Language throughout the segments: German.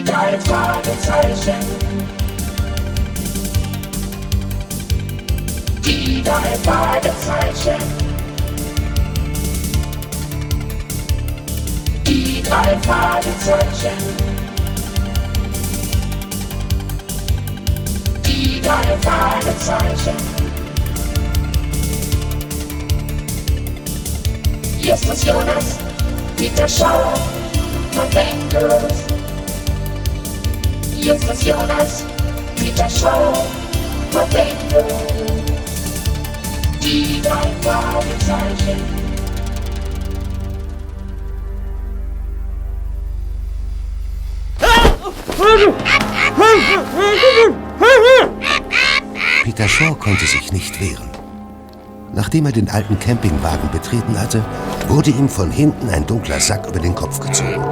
Die drei Fragezeichen. Die drei Fragezeichen. Die drei Fragezeichen. Die drei Fragezeichen. Hier ist das Jonas, Peter Schauer und Bengals. Hier ist Jonas, Peter Schauer und Bengals. Die drei Fragezeichen. Peter Shaw konnte sich nicht wehren. Nachdem er den alten Campingwagen betreten hatte, wurde ihm von hinten ein dunkler Sack über den Kopf gezogen.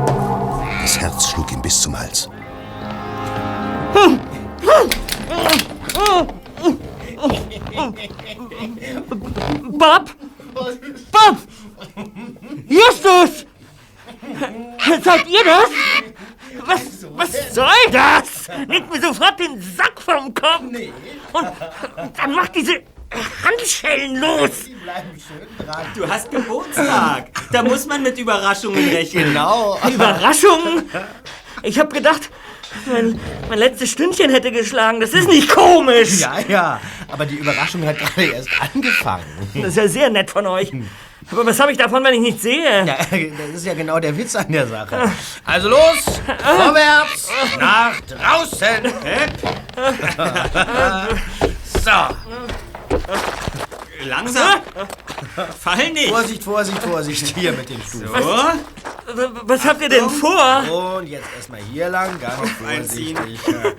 Das Herz schlug ihm bis zum Hals. Bob! Bob! Justus! Seid ihr das? Was, was soll das? Nehmt mir sofort den Sack vom Kopf! Und dann macht diese Handschellen los! Du hast Geburtstag. Da muss man mit Überraschungen rechnen. Genau. Überraschung! Ich hab gedacht, mein, mein letztes Stündchen hätte geschlagen. Das ist nicht komisch! Ja, ja. Aber die Überraschung hat gerade erst angefangen. Das ist ja sehr nett von euch. Aber was habe ich davon, wenn ich nicht sehe? Ja, das ist ja genau der Witz an der Sache. Also los, vorwärts, nach draußen. so, Langsam. Fall nicht. Vorsicht, Vorsicht, Vorsicht. Hier mit den Stufen. So. Was habt ihr denn vor? Und jetzt erstmal hier lang, ganz einziehen. vorsichtig.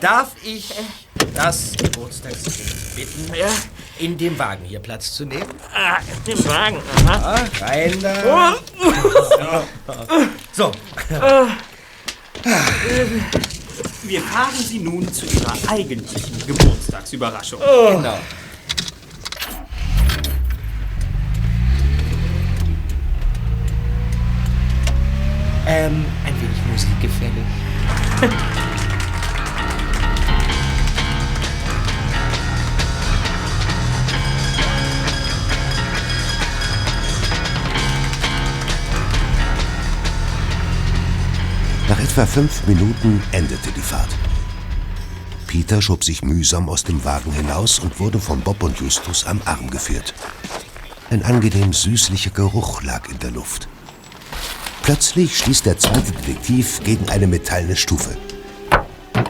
Darf ich das Geburtstagskind bitten, Ja, in dem Wagen hier Platz zu nehmen? ah, im Wagen. Aha. Ah, rein da. So, Wir fahren Sie nun zu Ihrer eigentlichen Geburtstagsüberraschung. genau. Ähm, ein wenig Musik gefällig. Nach etwa fünf Minuten endete die Fahrt. Peter schob sich mühsam aus dem Wagen hinaus und wurde von Bob und Justus am Arm geführt. Ein angenehm süßlicher Geruch lag in der Luft. Plötzlich stieß der zweite Detektiv gegen eine metallene Stufe.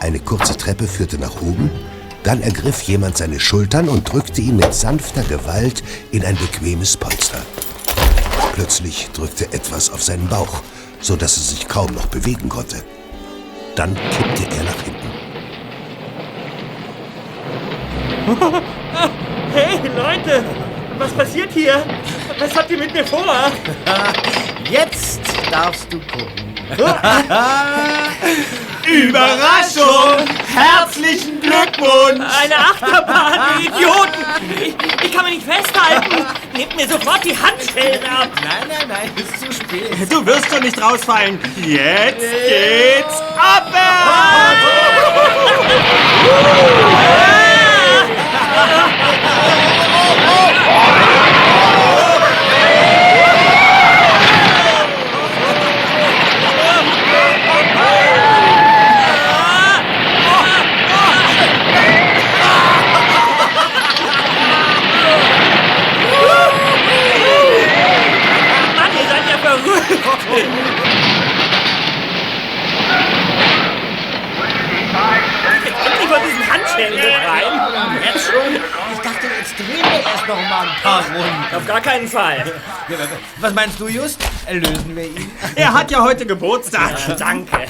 Eine kurze Treppe führte nach oben, dann ergriff jemand seine Schultern und drückte ihn mit sanfter Gewalt in ein bequemes Polster. Plötzlich drückte etwas auf seinen Bauch, so dass er sich kaum noch bewegen konnte. Dann kippte er nach hinten. Hey, Leute! Was passiert hier? Was habt ihr mit mir vor? Jetzt darfst du gucken. Überraschung! Herzlichen Glückwunsch! Eine Achterbahn, ihr Idioten! Ich, ich kann mich nicht festhalten! Nehmt mir sofort die Handschellen ab! Nein, nein, nein, ist zu spät. Du wirst schon nicht rausfallen. Jetzt geht's abwärts! Mann, ihr seid ja verrückt! Jetzt endlich von befreien! Jetzt schon? Ich dachte, jetzt drehen wir erst noch mal ein paar Runden. Auf gar keinen Fall! Was meinst du, Just? Erlösen wir ihn? Er hat ja heute Geburtstag. Danke!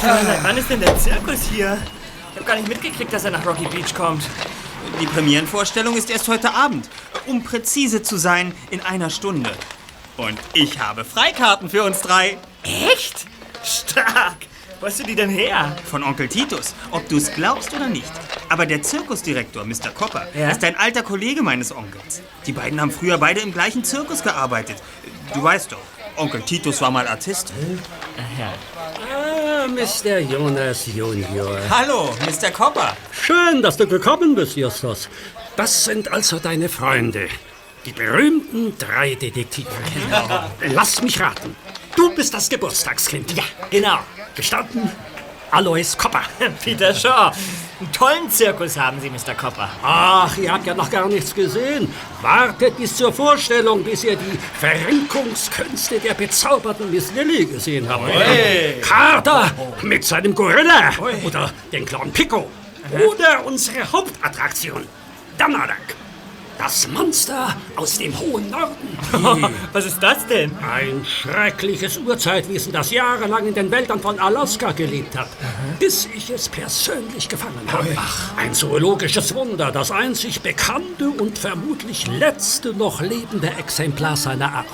Seit wann ist denn der Zirkus hier? Ich hab gar nicht mitgekriegt, dass er nach Rocky Beach kommt. Die Premierenvorstellung ist erst heute Abend. Um präzise zu sein, in einer Stunde. Und ich habe Freikarten für uns drei. Echt? Stark! Wo hast du die denn her? Von Onkel Titus, ob du es glaubst oder nicht. Aber der Zirkusdirektor, Mr. Copper, Ja? ist ein alter Kollege meines Onkels. Die beiden haben früher beide im gleichen Zirkus gearbeitet. Du weißt doch, Onkel Titus war mal Artist. Ah, Mr. Jonas Junior. Hallo, Mr. Copper. Schön, dass du gekommen bist, Justus. Das sind also deine Freunde. Die berühmten drei Detektive. Lass mich raten. Du bist das Geburtstagskind. Ja, Genau. Gestanden. Alois Kopper. Peter Shaw. Einen tollen Zirkus haben Sie, Mr. Copper. Ach, ihr habt ja noch gar nichts gesehen. Wartet bis zur Vorstellung, bis ihr die Verrenkungskünste der bezauberten Miss Lily gesehen habt. Carter mit seinem Gorilla. Oder den Clown Pico. Oder unsere Hauptattraktion, Donnerdag. Das Monster aus dem hohen Norden. Was ist das denn? Ein schreckliches Urzeitwesen, das jahrelang in den Wäldern von Alaska gelebt hat, bis ich es persönlich gefangen habe. Ein zoologisches Wunder, das einzig bekannte und vermutlich letzte noch lebende Exemplar seiner Art.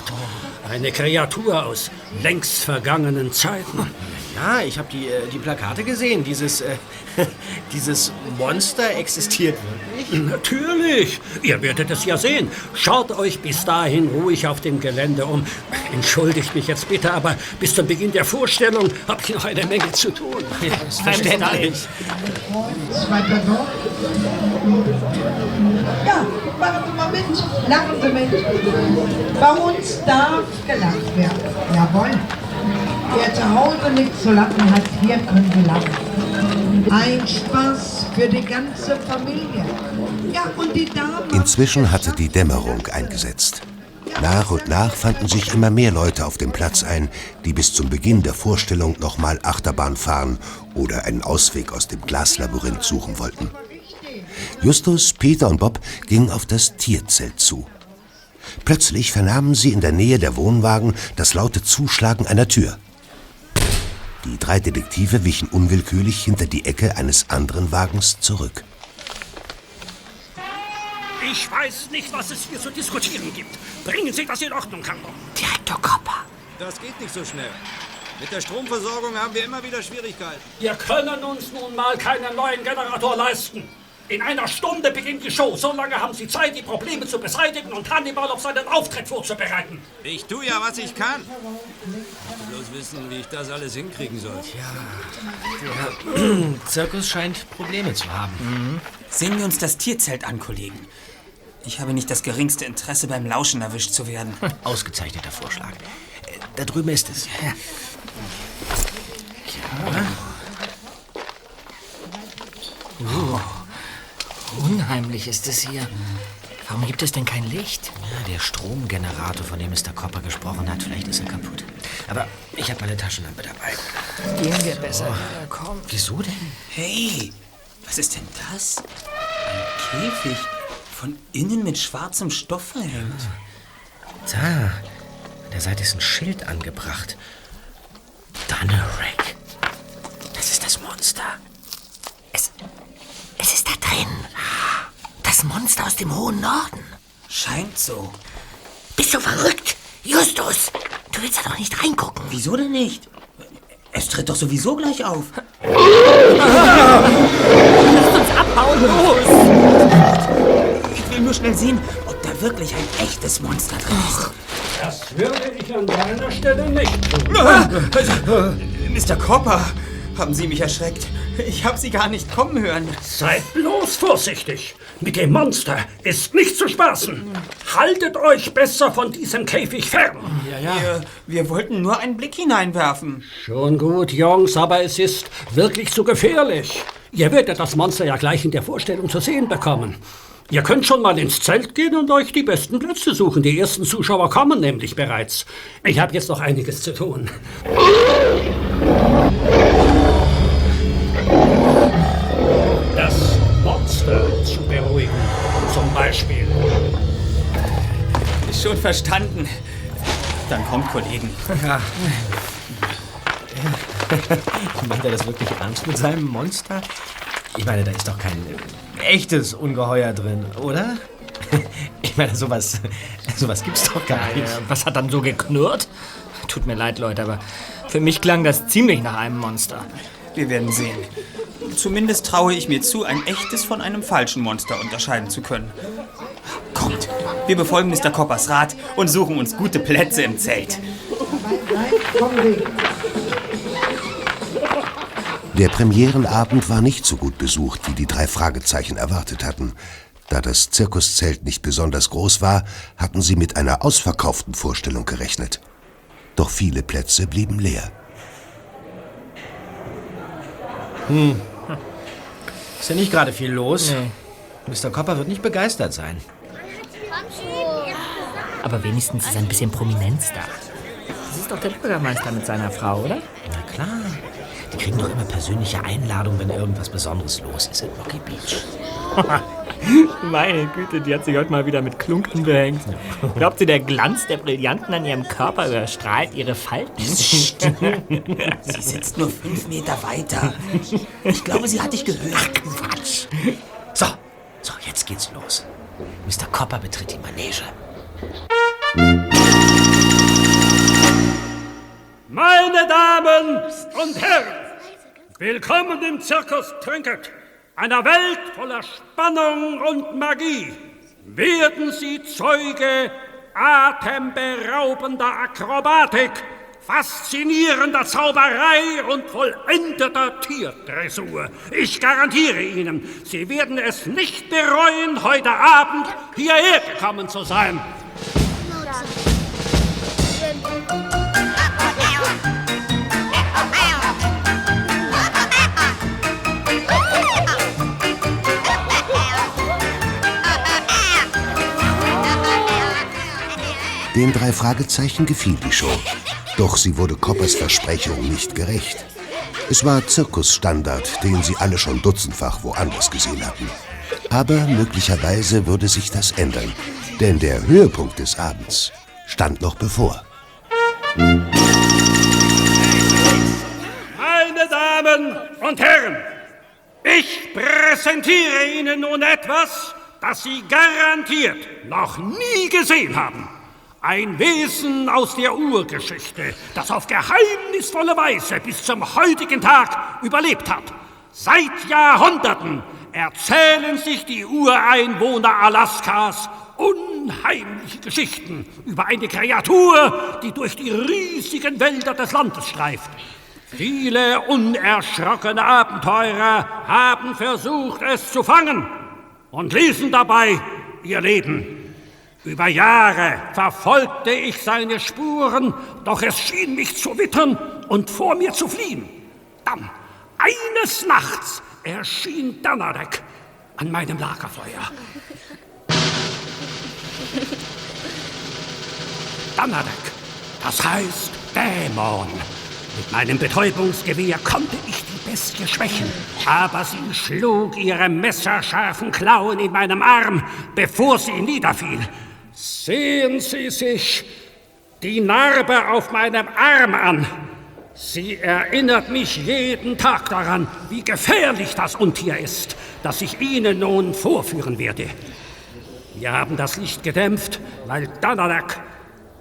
Eine Kreatur aus längst vergangenen Zeiten. Ja, ich habe die, äh, die Plakate gesehen. Dieses, äh, dieses Monster existiert wirklich. Natürlich, ihr werdet es ja sehen. Schaut euch bis dahin ruhig auf dem Gelände um. Entschuldigt mich jetzt bitte, aber bis zum Beginn der Vorstellung habe ich noch eine Menge zu tun. Verständlich. Ja, machen Sie mal mit. Lachen Sie mit. Bei uns darf gelacht werden. Jawohl. Wer zu Hause nichts zu lachen hat, hier können Sie lachen. Ein Spaß für die ganze Familie. Ja, und die Damen... Inzwischen hatte die Dämmerung eingesetzt. Nach und nach fanden sich immer mehr Leute auf dem Platz ein, die bis zum Beginn der Vorstellung nochmal Achterbahn fahren oder einen Ausweg aus dem Glaslabyrinth suchen wollten. Justus, Peter und Bob gingen auf das Tierzelt zu. Plötzlich vernahmen sie in der Nähe der Wohnwagen das laute Zuschlagen einer Tür. Die drei Detektive wichen unwillkürlich hinter die Ecke eines anderen Wagens zurück. Ich weiß nicht, was es hier zu diskutieren gibt. Bringen Sie das in Ordnung, Carter. Direktor Copper. Das geht nicht so schnell. Mit der Stromversorgung haben wir immer wieder Schwierigkeiten. Wir können uns nun mal keinen neuen Generator leisten. In einer Stunde beginnt die Show. So lange haben Sie Zeit, die Probleme zu beseitigen und Hannibal auf seinen Auftritt vorzubereiten. Ich tue ja, was ich kann. Ich will bloß wissen, wie ich das alles hinkriegen soll. Zirkus scheint Probleme zu haben. Sehen wir uns das Tierzelt an, Kollegen. Ich habe nicht das geringste Interesse, beim Lauschen erwischt zu werden. Ausgezeichneter Vorschlag. Äh, Da drüben ist es. Unheimlich ist es hier. Warum gibt es denn kein Licht? Ja, der Stromgenerator, von dem Mr. Copper gesprochen hat, vielleicht ist er kaputt. Aber ich habe meine Taschenlampe dabei. Gehen wir besser. Ja, komm. Wieso denn? Hey, was ist denn das? Ein Käfig, von innen mit schwarzem Stoff verhängt. Da, an der Seite ist ein Schild angebracht. Dunnerek. Das ist das Monster. Es, es ist da drin. Das Monster aus dem hohen Norden. Scheint so. Bist du verrückt? Justus, du willst da doch nicht reingucken. Wieso denn nicht? Es tritt doch sowieso gleich auf. Abhauen los! Ich will nur schnell sehen, ob da wirklich ein echtes Monster drin ist. Das würde ich an deiner Stelle nicht tun. Mr. Copper, haben Sie mich erschreckt? Ich habe Sie gar nicht kommen hören. Seid bloß vorsichtig. Mit dem Monster ist nicht zu spaßen. Haltet euch besser von diesem Käfig fern. Wir, wir wollten nur einen Blick hineinwerfen. Schon gut, Jungs, aber es ist wirklich zu gefährlich. Ihr werdet das Monster ja gleich in der Vorstellung zu sehen bekommen. Ihr könnt schon mal ins Zelt gehen und euch die besten Plätze suchen. Die ersten Zuschauer kommen nämlich bereits. Ich habe jetzt noch einiges zu tun. Monster zu beruhigen, zum Beispiel. Schon verstanden. Dann kommt, Kollegen. Meint er das wirklich ernst mit seinem Monster? Ich meine, da ist doch kein echtes Ungeheuer drin, oder? Ich meine, sowas, sowas gibt's doch gar nicht. Äh, was hat dann so geknurrt? Tut mir leid, Leute, aber für mich klang das ziemlich nach einem Monster. Wir werden sehen. Zumindest traue ich mir zu, ein echtes von einem falschen Monster unterscheiden zu können. Kommt, wir befolgen Mr. Coppers Rat und suchen uns gute Plätze im Zelt. Der Premierenabend war nicht so gut besucht, wie die drei Fragezeichen erwartet hatten. Da das Zirkuszelt nicht besonders groß war, hatten sie mit einer ausverkauften Vorstellung gerechnet. Doch viele Plätze blieben leer. Ist ja nicht gerade viel los. Mr. Copper wird nicht begeistert sein. Aber wenigstens ist ein bisschen Prominenz da. Das ist doch der Bürgermeister mit seiner Frau, oder? Na klar. Die kriegen doch immer persönliche Einladungen, wenn irgendwas Besonderes los ist in Rocky Beach. Meine Güte, die hat sich heute mal wieder mit Klunken behängt. Glaubt sie, der Glanz der Brillanten an ihrem Körper überstrahlt ihre Falten? Sie sitzt nur fünf Meter weiter. Ich glaube, sie hat dich gehört. Quatsch. So, so, jetzt geht's los. Mr. Copper betritt die Manege. Meine Damen und Herren, willkommen im Zirkus Trinket, einer Welt voller Spannung und Magie. Werden Sie Zeuge atemberaubender Akrobatik, faszinierender Zauberei und vollendeter Tierdressur. Ich garantiere Ihnen, Sie werden es nicht bereuen, heute Abend hierher gekommen zu sein. Den drei Fragezeichen gefiel die Show. Doch sie wurde Coppers Versprechung nicht gerecht. Es war Zirkusstandard, den sie alle schon dutzendfach woanders gesehen hatten. Aber möglicherweise würde sich das ändern, denn der Höhepunkt des Abends stand noch bevor. Meine Damen und Herren, ich präsentiere Ihnen nun etwas, das Sie garantiert noch nie gesehen haben. Ein Wesen aus der Urgeschichte, das auf geheimnisvolle Weise bis zum heutigen Tag überlebt hat. Seit Jahrhunderten erzählen sich die Ureinwohner Alaskas unheimliche Geschichten über eine Kreatur, die durch die riesigen Wälder des Landes streift. Viele unerschrockene Abenteurer haben versucht, es zu fangen und ließen dabei ihr Leben. Über Jahre verfolgte ich seine Spuren, doch es schien mich zu wittern und vor mir zu fliehen. Dann, eines Nachts, erschien Donnerdeck an meinem Lagerfeuer. Donnerdeck, das heißt Dämon. Mit meinem Betäubungsgewehr konnte ich die Bestie schwächen, aber sie schlug ihre messerscharfen Klauen in meinem Arm, bevor sie niederfiel. Sehen Sie sich die Narbe auf meinem Arm an. Sie erinnert mich jeden Tag daran, wie gefährlich das Untier ist, das ich Ihnen nun vorführen werde. Wir haben das Licht gedämpft, weil Danadak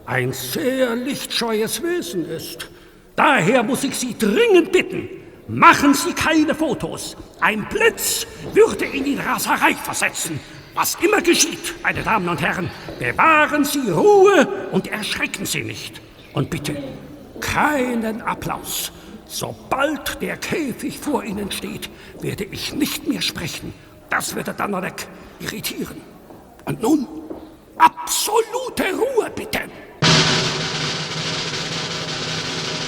ein sehr lichtscheues Wesen ist. Daher muss ich Sie dringend bitten, machen Sie keine Fotos. Ein Blitz würde ihn in Raserei versetzen. Was immer geschieht, meine Damen und Herren, bewahren Sie Ruhe und erschrecken Sie nicht. Und bitte, keinen Applaus. Sobald der Käfig vor Ihnen steht, werde ich nicht mehr sprechen. Das würde Donnerdeck irritieren. Und nun, absolute Ruhe, bitte.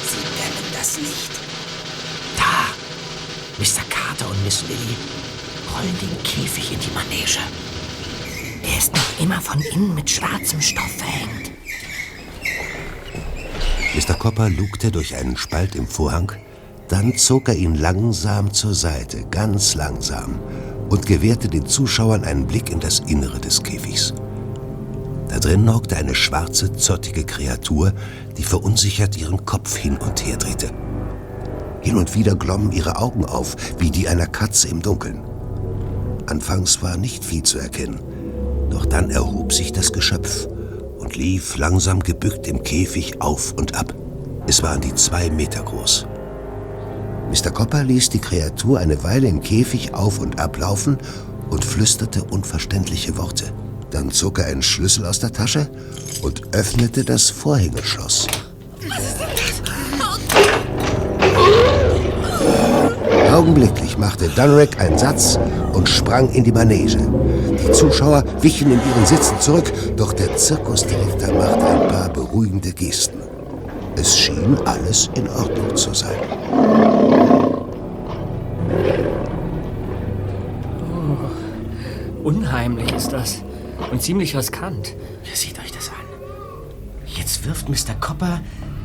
Sie dämmen das Licht. Da! Mr. Carter und Miss Lily rollen den Käfig in die Manege. Er ist noch immer von innen mit schwarzem Stoff verhängt. Mr. Copper lugte durch einen Spalt im Vorhang, dann zog er ihn langsam zur Seite, ganz langsam, und gewährte den Zuschauern einen Blick in das Innere des Käfigs. Da drin hockte eine schwarze, zottige Kreatur, die verunsichert ihren Kopf hin und her drehte. Hin und wieder glommen ihre Augen auf, wie die einer Katze im Dunkeln. Anfangs war nicht viel zu erkennen, doch dann erhob sich das Geschöpf und lief langsam gebückt im Käfig auf und ab. Es war an die zwei Meter groß. Mr. Copper ließ die Kreatur eine Weile im Käfig auf und ab laufen und flüsterte unverständliche Worte. Dann zog er einen Schlüssel aus der Tasche und öffnete das Vorhängeschloss. Augenblicklich machte Dunrick einen Satz und sprang in die Manege. Die Zuschauer wichen in ihren Sitzen zurück, doch der Zirkusdirektor machte ein paar beruhigende Gesten. Es schien alles in Ordnung zu sein. Unheimlich ist das. Und ziemlich riskant. Seht euch das an. Jetzt wirft Mr. Copper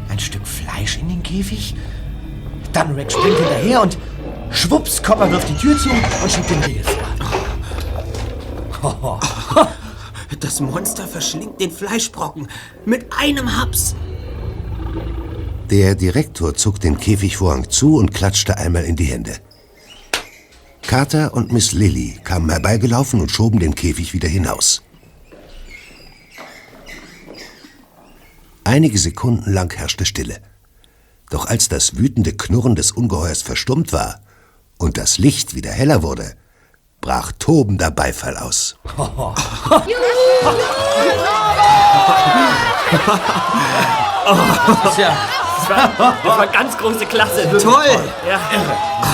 ein Stück Fleisch in den Käfig. Dunrick springt hinterher und schwupps, Copper wirft die Tür zu und schiebt den Riegel vor. Das Monster verschlingt den Fleischbrocken mit einem Haps. Der Direktor zog den Käfigvorhang zu und klatschte einmal in die Hände. Carter und Miss Lilly kamen herbeigelaufen und schoben den Käfig wieder hinaus. Einige Sekunden lang herrschte Stille. Doch als das wütende Knurren des Ungeheuers verstummt war und das Licht wieder heller wurde, brach tobender Beifall aus. Tja, das war, das war ganz große Klasse. Toll! Ja.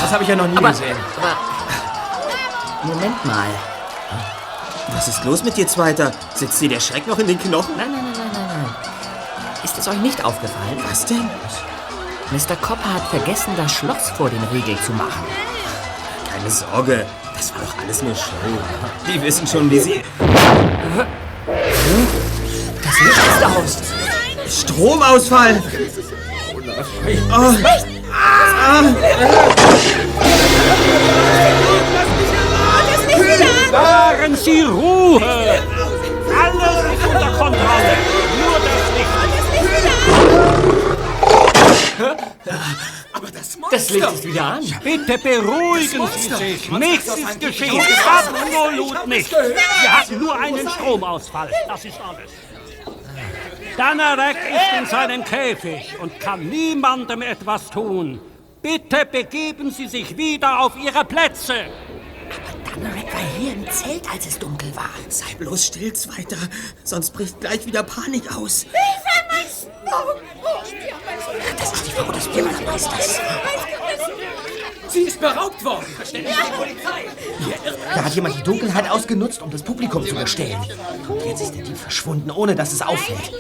Das habe ich ja noch nie Aber, gesehen. aber. Moment mal. Was ist los mit dir, Zweiter? Sitzt dir der Schreck noch in den Knochen? Nein, nein, nein, nein, nein, nein. Ist es euch nicht aufgefallen? Was denn? Mr. Copper hat vergessen, das Schloss vor den Riegel zu machen. Keine Sorge, das war doch alles nur Show. Die wissen schon, wie sie... Das Licht ist aus. Stromausfall! Wahren Sie Ruhe! Alles ist unter Kontrolle. Nur das Licht. Das Licht ist wieder an. Bitte beruhigen Sie sich. Nichts ist geschehen. Absolut nichts. Wir hatten nur einen Stromausfall. Das ist alles. Danarek ist in seinem Käfig und kann niemandem etwas tun. Bitte begeben Sie sich wieder auf Ihre Plätze. Danarek war hier im Zelt, als es dunkel war. Sei bloß still, Zweiter, sonst bricht gleich wieder Panik aus. Das ist die Frau des Bürgermeisters. Sie ist beraubt worden. Da hat jemand die Dunkelheit ausgenutzt, um das Publikum zu bestellen. Und jetzt ist der Dieb verschwunden, ohne dass es auffällt.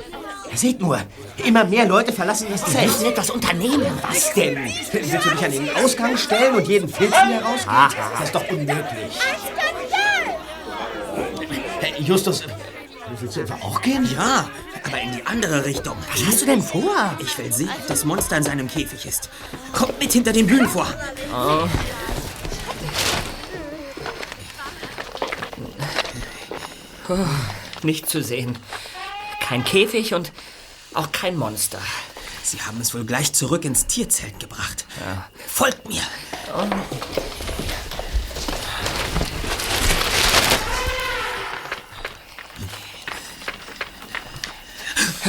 Seht nur, immer mehr Leute verlassen das Wir Zelt. müssen etwas unternehmen. Was denn? Willst du dich an den Ausgang stellen und jeden filzen, der rausgeht? Das ist doch unmöglich. Hey, Justus, willst du etwa auch gehen? Ja, aber in die andere Richtung. Was hast du denn vor? Ich will sehen, ob das Monster in seinem Käfig ist. Kommt mit hinter den Bühnenvorhang. Nicht zu sehen. Kein Käfig und auch kein Monster. Sie haben es wohl gleich zurück ins Tierzelt gebracht. Folgt mir.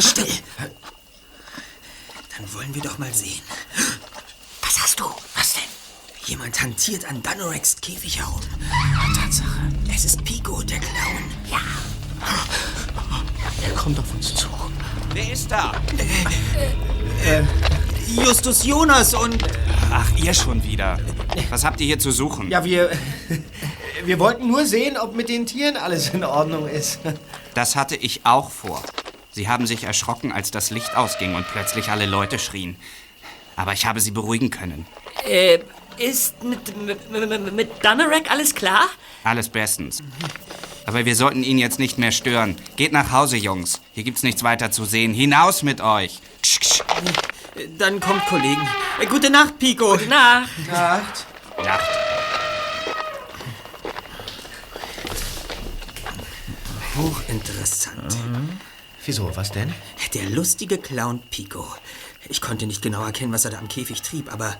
Still. Dann wollen wir doch mal sehen. Was hast du? Was denn? Jemand hantiert an Danoreks Käfig herum. Tatsache. Es ist Pico, der Clown. Ja. Kommt auf uns zu. Wer ist da? Justus Jonas und... Ach, ihr schon wieder. Was habt ihr hier zu suchen? Ja, wir. Wir wollten nur sehen, ob mit den Tieren alles in Ordnung ist. Das hatte ich auch vor. Sie haben sich erschrocken, als das Licht ausging und plötzlich alle Leute schrien. Aber ich habe sie beruhigen können. Äh, ist mit, mit, mit, mit Danarek alles klar? Alles bestens. Aber wir sollten ihn jetzt nicht mehr stören. Geht nach Hause, Jungs. Hier gibt's nichts weiter zu sehen. Hinaus mit euch. Ksch, ksch. Dann kommt Kollegen. Äh, Gute Nacht, Pico. Gute Nacht. Nacht. Nacht. Hochinteressant. Wieso, was denn? Der lustige Clown Pico. Ich konnte nicht genau erkennen, was er da am Käfig trieb, aber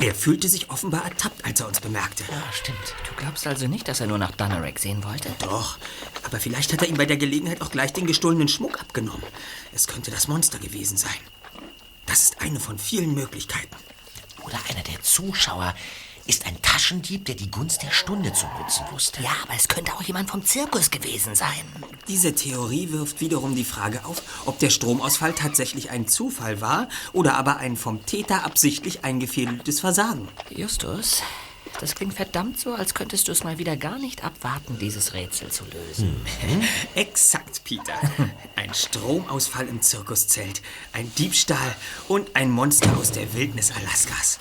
er fühlte sich offenbar ertappt, als er uns bemerkte. Ja, stimmt. Du glaubst also nicht, dass er nur nach Danarek sehen wollte? Doch, aber vielleicht hat er ihm bei der Gelegenheit auch gleich den gestohlenen Schmuck abgenommen. Es könnte das Monster gewesen sein. Das ist eine von vielen Möglichkeiten. Oder einer der Zuschauer, ist ein Taschendieb, der die Gunst der Stunde zu nutzen wusste. Ja, aber es könnte auch jemand vom Zirkus gewesen sein. Diese Theorie wirft wiederum die Frage auf, ob der Stromausfall tatsächlich ein Zufall war oder aber ein vom Täter absichtlich eingefädeltes Versagen. Justus, das klingt verdammt so, als könntest du es mal wieder gar nicht abwarten, dieses Rätsel zu lösen. Exakt, Peter. Ein Stromausfall im Zirkuszelt, ein Diebstahl und ein Monster aus der Wildnis Alaskas.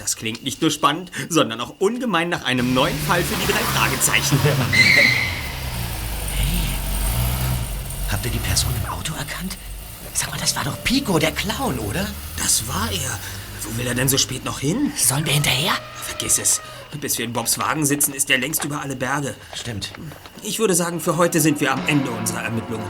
Das klingt nicht nur spannend, sondern auch ungemein nach einem neuen Fall für die drei Fragezeichen. Habt ihr die Person im Auto erkannt? Sag mal, das war doch Pico, der Clown, oder? Das war er. Wo will er denn so spät noch hin? Sollen wir hinterher? Vergiss es. Bis wir in Bobs Wagen sitzen, ist er längst über alle Berge. Stimmt. Ich würde sagen, für heute sind wir am Ende unserer Ermittlungen.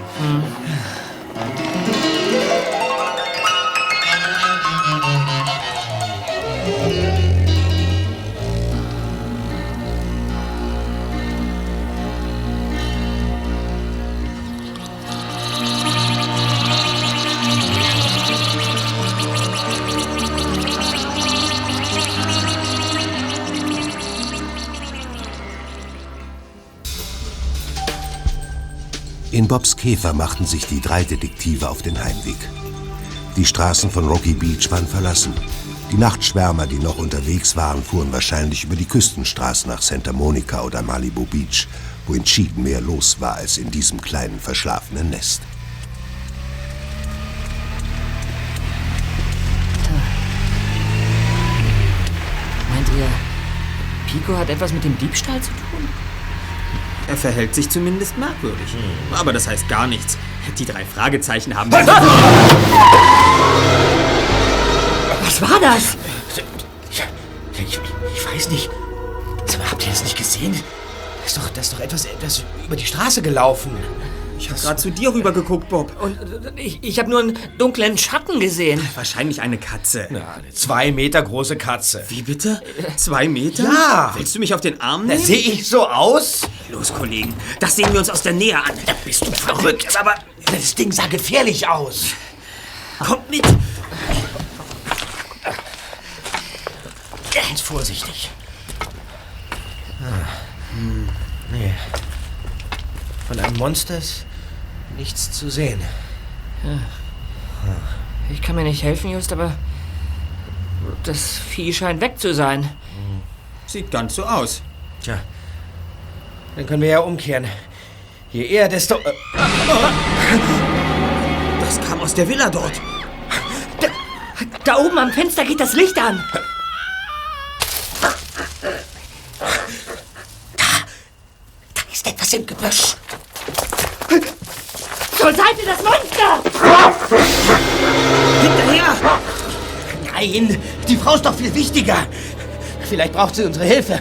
In Bobs Käfer machten sich die drei Detektive auf den Heimweg. Die Straßen von Rocky Beach waren verlassen. Die Nachtschwärmer, die noch unterwegs waren, fuhren wahrscheinlich über die Küstenstraßen nach Santa Monica oder Malibu Beach, wo entschieden mehr los war als in diesem kleinen verschlafenen Nest. Meint ihr, Pico hat etwas mit dem Diebstahl zu tun? Er verhält sich zumindest merkwürdig. Aber das heißt gar nichts. Die drei Fragezeichen haben... Was war das? Ich, ich, ich weiß nicht. Habt ihr das nicht gesehen? Das ist doch, das ist doch etwas, etwas über die Straße gelaufen. Ich habe gerade zu dir rüber geguckt, Bob. Und ich, ich habe nur einen dunklen Schatten gesehen. Wahrscheinlich eine Katze. Ja, eine zwei Meter große Katze. Wie bitte? Zwei Meter? Ja. Willst du mich auf den Arm Da nehmen? sehe ich so aus? Los, Kollegen. Das sehen wir uns aus der Nähe an. Da bist du verrückt. Aber das Ding sah gefährlich aus. Kommt mit. Ganz vorsichtig. Ah. Hm. Nee. Von einem Monster ist nichts zu sehen. Ich kann mir nicht helfen, Just, aber das Vieh scheint weg zu sein. Sieht ganz so aus. Tja, dann können wir ja umkehren. Je eher, desto... Äh, Das kam aus der Villa dort. Da oben am Fenster geht das Licht an. da ist etwas im Gebüsch. Zur Seite das Monster! Hinterher! Nein, die Frau ist doch viel wichtiger. Vielleicht braucht sie unsere Hilfe.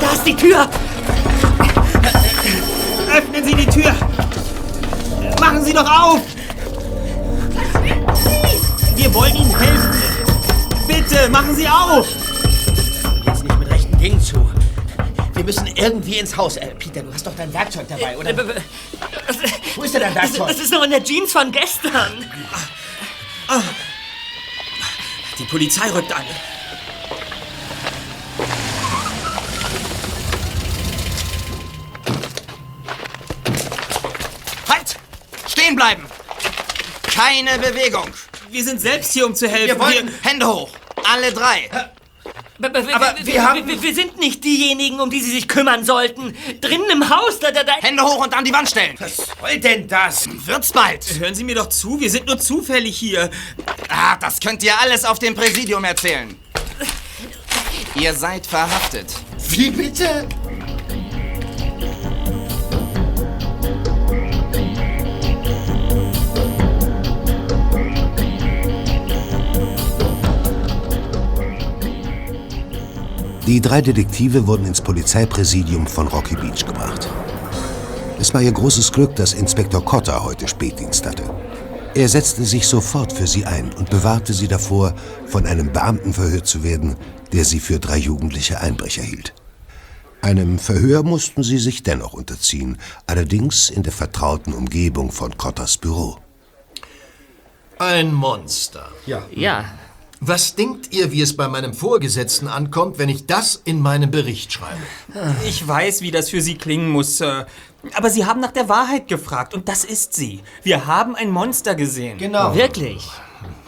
Da ist die Tür. Öffnen Sie die Tür. Machen Sie doch auf. Wir wollen Ihnen helfen. Bitte, machen Sie auf. Jetzt nicht mit rechten Dingen zu. Wir müssen irgendwie ins Haus. Äh, Peter, du hast doch dein Werkzeug dabei, oder? Ist denn dein Das, Werkzeug? das ist noch in der Jeans von gestern. Die Polizei rückt an. Halt! Stehen bleiben! Keine Bewegung! Wir sind selbst hier, um zu helfen. Wir wollen Hände hoch! Alle drei! Aber wir wir, haben- wir, wir sind nicht diejenigen, um die Sie sich kümmern sollten. Drinnen im Haus, da, da, da. Hände hoch und an die Wand stellen! Was soll denn das? Wird's bald! Hören Sie mir doch zu, wir sind nur zufällig hier. Ah, das könnt ihr alles auf dem Präsidium erzählen. Ihr seid verhaftet. Wie bitte? Die drei Detektive wurden ins Polizeipräsidium von Rocky Beach gebracht. Es war ihr großes Glück, dass Inspektor Cotter heute Spätdienst hatte. Er setzte sich sofort für sie ein und bewahrte sie davor, von einem Beamten verhört zu werden, der sie für drei jugendliche Einbrecher hielt. Einem Verhör mussten sie sich dennoch unterziehen, allerdings in der vertrauten Umgebung von Cotters Büro. Ein Monster. Ja. Ja, Was denkt ihr, wie es bei meinem Vorgesetzten ankommt, wenn ich das in meinem Bericht schreibe? Ich weiß, wie das für Sie klingen muss, Sir. Aber Sie haben nach der Wahrheit gefragt und das ist sie. Wir haben ein Monster gesehen. Genau. Wirklich?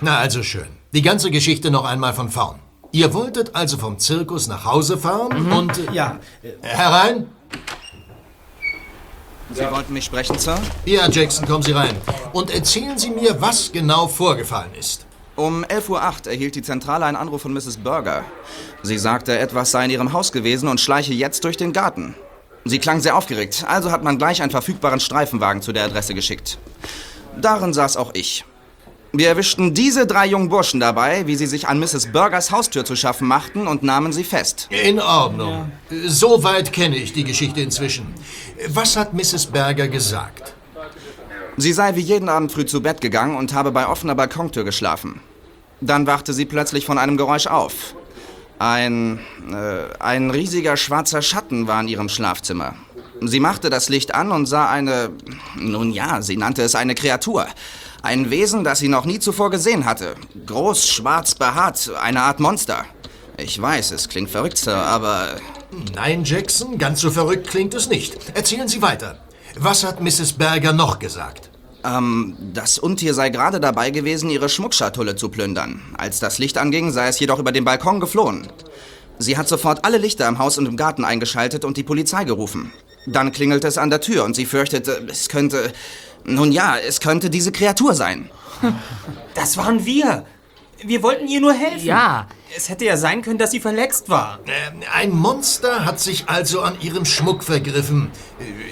Na also schön. Die ganze Geschichte noch einmal von vorn. Ihr wolltet also vom Zirkus nach Hause fahren und... äh, Ja, Herein? Sie wollten mich sprechen, Sir? Ja, Jackson, kommen Sie rein. Und erzählen Sie mir, was genau vorgefallen ist. Um 11.08 Uhr erhielt die Zentrale einen Anruf von Mrs. Burger. Sie sagte, etwas sei in ihrem Haus gewesen und schleiche jetzt durch den Garten. Sie klang sehr aufgeregt, also hat man gleich einen verfügbaren Streifenwagen zu der Adresse geschickt. Darin saß auch ich. Wir erwischten diese drei jungen Burschen dabei, wie sie sich an Mrs. Burgers Haustür zu schaffen machten und nahmen sie fest. In Ordnung. Soweit kenne ich die Geschichte inzwischen. Was hat Mrs. Berger gesagt? Sie sei wie jeden Abend früh zu Bett gegangen und habe bei offener Balkontür geschlafen. Dann wachte sie plötzlich von einem Geräusch auf. Ein, äh, ein riesiger schwarzer Schatten war in ihrem Schlafzimmer. Sie machte das Licht an und sah eine, nun ja, sie nannte es eine Kreatur. Ein Wesen, das sie noch nie zuvor gesehen hatte. Groß, schwarz, behaart, eine Art Monster. Ich weiß, es klingt verrückt, Sir, aber Nein, Jackson, ganz so verrückt klingt es nicht. Erzählen Sie weiter. Was hat Mrs. Berger noch gesagt? Ähm, das Untier sei gerade dabei gewesen, ihre Schmuckschatulle zu plündern. Als das Licht anging, sei es jedoch über den Balkon geflohen. Sie hat sofort alle Lichter im Haus und im Garten eingeschaltet und die Polizei gerufen. Dann klingelte es an der Tür und sie fürchtete, es könnte... Nun ja, es könnte diese Kreatur sein. Das waren wir. Wir wollten ihr nur helfen. Ja. Es hätte ja sein können, dass sie verletzt war. Äh, Ein Monster hat sich also an Ihrem Schmuck vergriffen.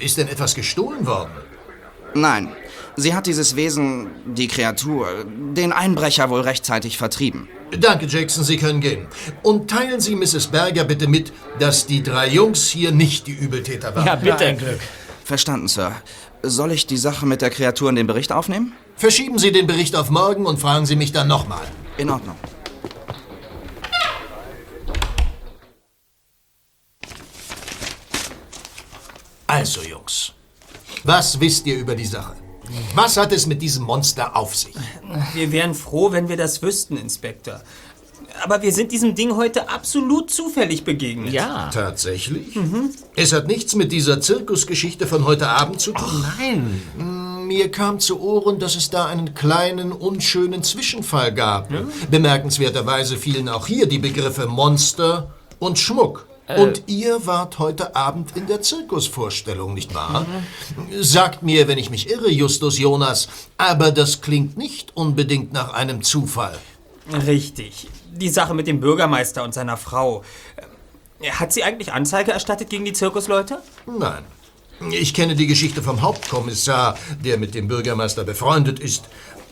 Äh, Ist denn etwas gestohlen worden? Nein, sie hat dieses Wesen, die Kreatur, den Einbrecher wohl rechtzeitig vertrieben. Danke, Jackson, Sie können gehen. Und teilen Sie Mrs. Berger bitte mit, dass die drei Jungs hier nicht die Übeltäter waren. Ja, bitte. ein Glück. Verstanden, Sir. Soll ich die Sache mit der Kreatur in den Bericht aufnehmen? Verschieben Sie den Bericht auf morgen und fragen Sie mich dann nochmal. In Ordnung. Also, Jungs, was wisst ihr über die Sache? Was hat es mit diesem Monster auf sich? Wir wären froh, wenn wir das wüssten, Inspektor. Aber wir sind diesem Ding heute absolut zufällig begegnet. Ja. Tatsächlich? Es hat nichts mit dieser Zirkusgeschichte von heute Abend zu tun. Nein. Mir kam zu Ohren, dass es da einen kleinen, unschönen Zwischenfall gab. Bemerkenswerterweise fielen auch hier die Begriffe Monster und Schmuck. Und ihr wart heute Abend in der Zirkusvorstellung, nicht wahr? Sagt mir, wenn ich mich irre, Justus Jonas, aber das klingt nicht unbedingt nach einem Zufall. Richtig. Die Sache mit dem Bürgermeister und seiner Frau. Äh, Hat sie eigentlich Anzeige erstattet gegen die Zirkusleute? Nein. Ich kenne die Geschichte vom Hauptkommissar, der mit dem Bürgermeister befreundet ist.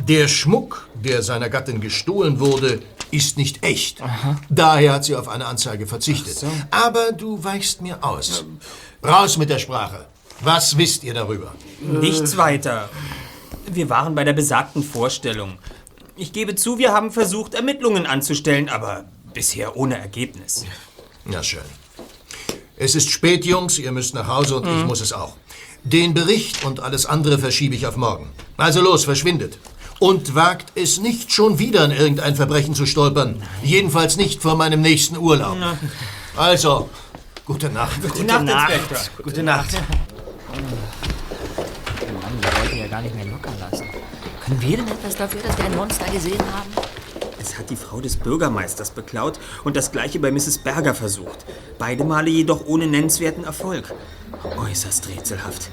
Der Schmuck, der seiner Gattin gestohlen wurde, ist nicht echt. Daher hat sie auf eine Anzeige verzichtet. Aber du weichst mir aus. Raus mit der Sprache. Was wisst ihr darüber? Nichts weiter. Wir waren bei der besagten Vorstellung. Ich gebe zu, wir haben versucht, Ermittlungen anzustellen, aber bisher ohne Ergebnis. Na schön. Es ist spät, Jungs. Ihr müsst nach Hause und ich muss es auch. Den Bericht und alles andere verschiebe ich auf morgen. Also los, verschwindet. Und wagt es nicht schon wieder in irgendein Verbrechen zu stolpern. Jedenfalls nicht vor meinem nächsten Urlaub. Also, gute Nacht. Gute Nacht, Inspektor. Gute Nacht. Mann, wir wollten ja gar nicht mehr locker lassen. Können wir denn etwas dafür, dass wir ein Monster gesehen haben? Es hat die Frau des Bürgermeisters beklaut und das gleiche bei Mrs. Berger versucht. Beide Male jedoch ohne nennenswerten Erfolg. Äußerst rätselhaft.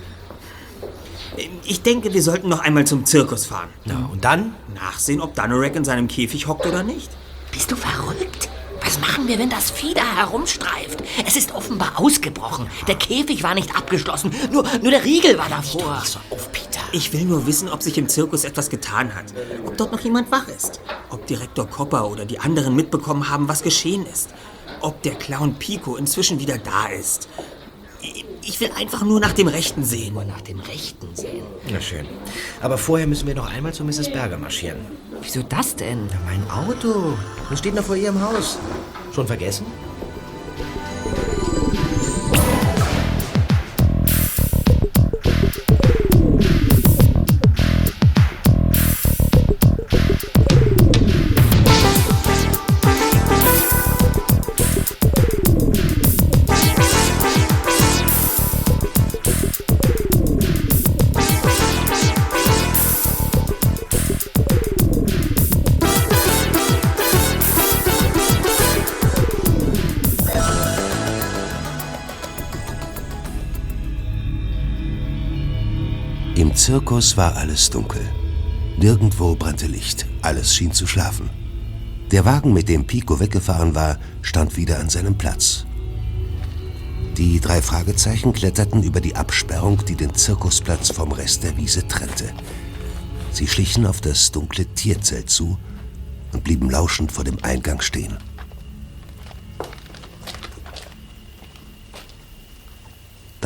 Ich denke, wir sollten noch einmal zum Zirkus fahren. Na, und dann? Nachsehen, ob Danorek in seinem Käfig hockt oder nicht. Bist du verrückt? Was machen wir, wenn das Vieh da herumstreift? Es ist offenbar ausgebrochen. Der Käfig war nicht abgeschlossen. Nur, nur der Riegel war davor. So auf, Peter. Ich will nur wissen, ob sich im Zirkus etwas getan hat. Ob dort noch jemand wach ist. Ob Direktor Kopper oder die anderen mitbekommen haben, was geschehen ist. Ob der Clown Pico inzwischen wieder da ist. Ich- will einfach nur nach dem Rechten sehen. Nur nach dem Rechten sehen. Na schön. Aber vorher müssen wir noch einmal zu Mrs. Berger marschieren. Wieso das denn? Na, mein Auto. Das steht noch vor ihrem Haus. Schon vergessen? Zirkus war alles dunkel. Nirgendwo brannte Licht, alles schien zu schlafen. Der Wagen, mit dem Pico weggefahren war, stand wieder an seinem Platz. Die drei Fragezeichen kletterten über die Absperrung, die den Zirkusplatz vom Rest der Wiese trennte. Sie schlichen auf das dunkle Tierzelt zu und blieben lauschend vor dem Eingang stehen.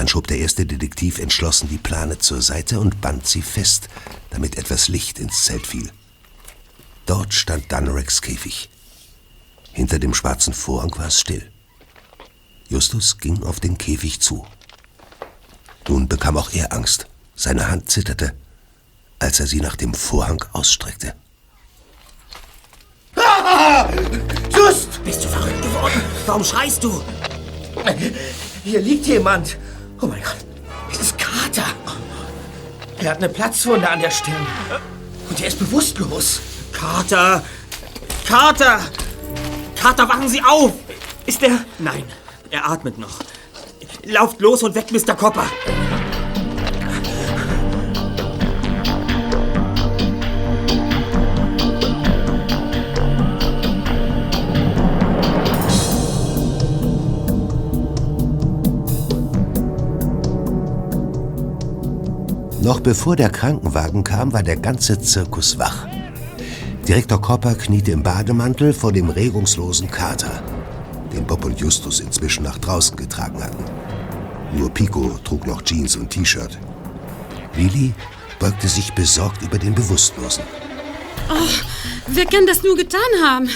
Dann schob der erste Detektiv entschlossen die Plane zur Seite und band sie fest, damit etwas Licht ins Zelt fiel. Dort stand Dunereks Käfig. Hinter dem schwarzen Vorhang war es still. Justus ging auf den Käfig zu. Nun bekam auch er Angst. Seine Hand zitterte, als er sie nach dem Vorhang ausstreckte. Ah! Just! Bist du verrückt geworden? Warum schreist du? Hier liegt jemand. Oh mein Gott, es ist Carter. Er hat eine Platzwunde an der Stirn. Und er ist bewusstlos. Carter! Carter! Carter, wachen Sie auf! Ist er... Nein, er atmet noch. Lauft los und weckt Mr. Copper. Noch bevor der Krankenwagen kam, war der ganze Zirkus wach. Direktor Copper kniete im Bademantel vor dem regungslosen Kater, den Bob und Justus inzwischen nach draußen getragen hatten. Nur Pico trug noch Jeans und T-Shirt. Lili beugte sich besorgt über den Bewusstlosen. Oh, wer kann das nur getan haben?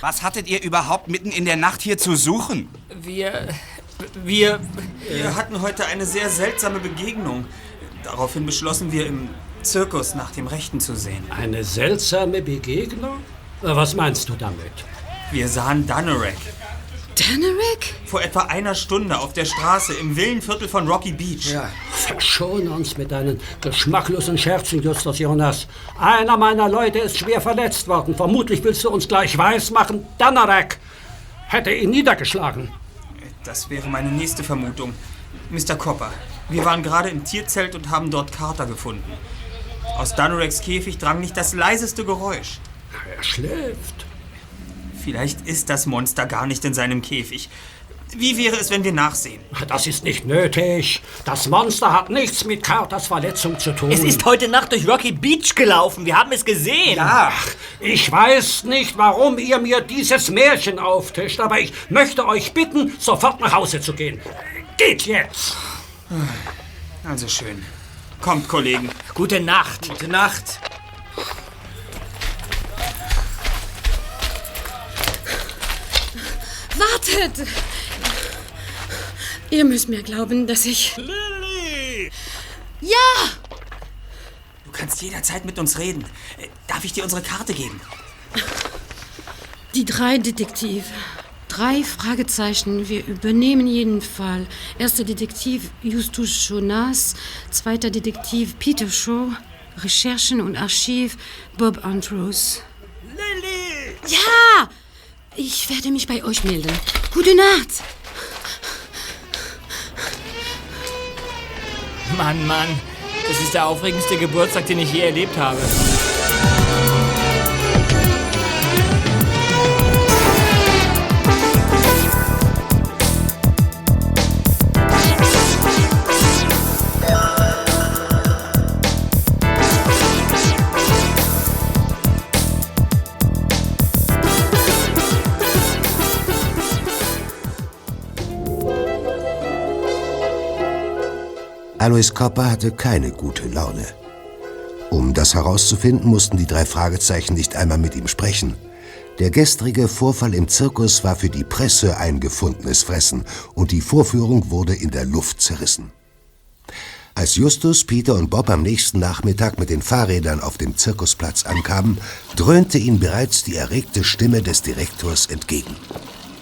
Was hattet ihr überhaupt mitten in der Nacht hier zu suchen? Wir. Wir. Wir hatten heute eine sehr seltsame Begegnung. Daraufhin beschlossen wir, im Zirkus nach dem Rechten zu sehen. Eine seltsame Begegnung? Was meinst du damit? Wir sahen Dunerek. Dunerek? Vor etwa einer Stunde auf der Straße im Villenviertel von Rocky Beach. Ja. Verschone uns mit deinen geschmacklosen Scherzen, Justus Jonas. Einer meiner Leute ist schwer verletzt worden. Vermutlich willst du uns gleich weismachen, Dunerek hätte ihn niedergeschlagen. Das wäre meine nächste Vermutung. Mr. Copper, wir waren gerade im Tierzelt und haben dort Carter gefunden. Aus Dunereks Käfig drang nicht das leiseste Geräusch. Er schläft. Vielleicht ist das Monster gar nicht in seinem Käfig. Wie wäre es, wenn wir nachsehen? Das ist nicht nötig. Das Monster hat nichts mit Carters Verletzung zu tun. Es ist heute Nacht durch Rocky Beach gelaufen. Wir haben es gesehen. Ja, ich weiß nicht, warum ihr mir dieses Märchen auftischt, aber ich möchte euch bitten, sofort nach Hause zu gehen. Geht jetzt! Also schön. Kommt, Kollegen. Gute Nacht. Gute Nacht. Wartet! Ihr müsst mir glauben, dass ich. Lilly! Ja! Du kannst jederzeit mit uns reden. Darf ich dir unsere Karte geben? Die drei Detektive. Drei Fragezeichen. Wir übernehmen jeden Fall. Erster Detektiv Justus Jonas, zweiter Detektiv Peter Shaw, Recherchen und Archiv Bob Andrews. Lilly! Ja! Ich werde mich bei euch melden. Gute Nacht! Mann, Mann. Das ist der aufregendste Geburtstag, den ich je erlebt habe. Alois Copper hatte keine gute Laune. Um das herauszufinden, mussten die drei Fragezeichen nicht einmal mit ihm sprechen. Der gestrige Vorfall im Zirkus war für die Presse ein gefundenes Fressen und die Vorführung wurde in der Luft zerrissen. Als Justus, Peter und Bob am nächsten Nachmittag mit den Fahrrädern auf dem Zirkusplatz ankamen, dröhnte ihnen bereits die erregte Stimme des Direktors entgegen.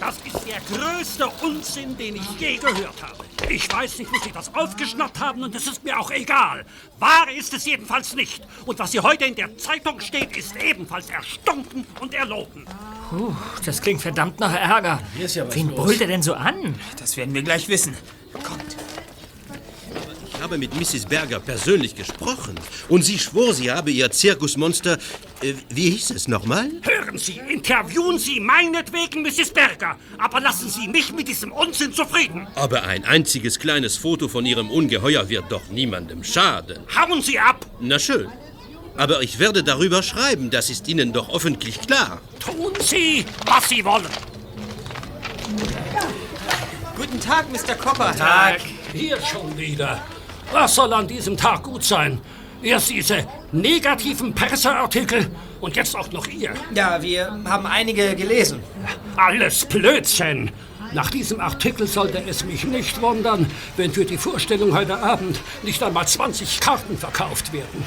Das ist der größte Unsinn, den ich je gehört habe. Ich weiß nicht, wo Sie das aufgeschnappt haben und es ist mir auch egal. Wahr ist es jedenfalls nicht. Und was hier heute in der Zeitung steht, ist ebenfalls erstunken und erlogen. Puh, das klingt verdammt nach Ärger. Hier ist ja was Wen los. brüllt er denn so an? Das werden wir gleich wissen. Kommt. Habe mit Mrs. Berger persönlich gesprochen. Und sie schwor, sie habe ihr Zirkusmonster. Äh, wie hieß es nochmal? Hören Sie, interviewen Sie meinetwegen Mrs. Berger, aber lassen Sie mich mit diesem Unsinn zufrieden. Aber ein einziges kleines Foto von ihrem Ungeheuer wird doch niemandem schaden. Hauen Sie ab! Na schön. Aber ich werde darüber schreiben, das ist Ihnen doch öffentlich klar. Tun Sie, was Sie wollen. Guten Tag, Mr. Copper. Hier schon wieder. Was soll an diesem Tag gut sein? Erst diese negativen Presseartikel und jetzt auch noch ihr. Ja, wir haben einige gelesen. Alles Blödsinn. Nach diesem Artikel sollte es mich nicht wundern, wenn für die Vorstellung heute Abend nicht einmal 20 Karten verkauft werden.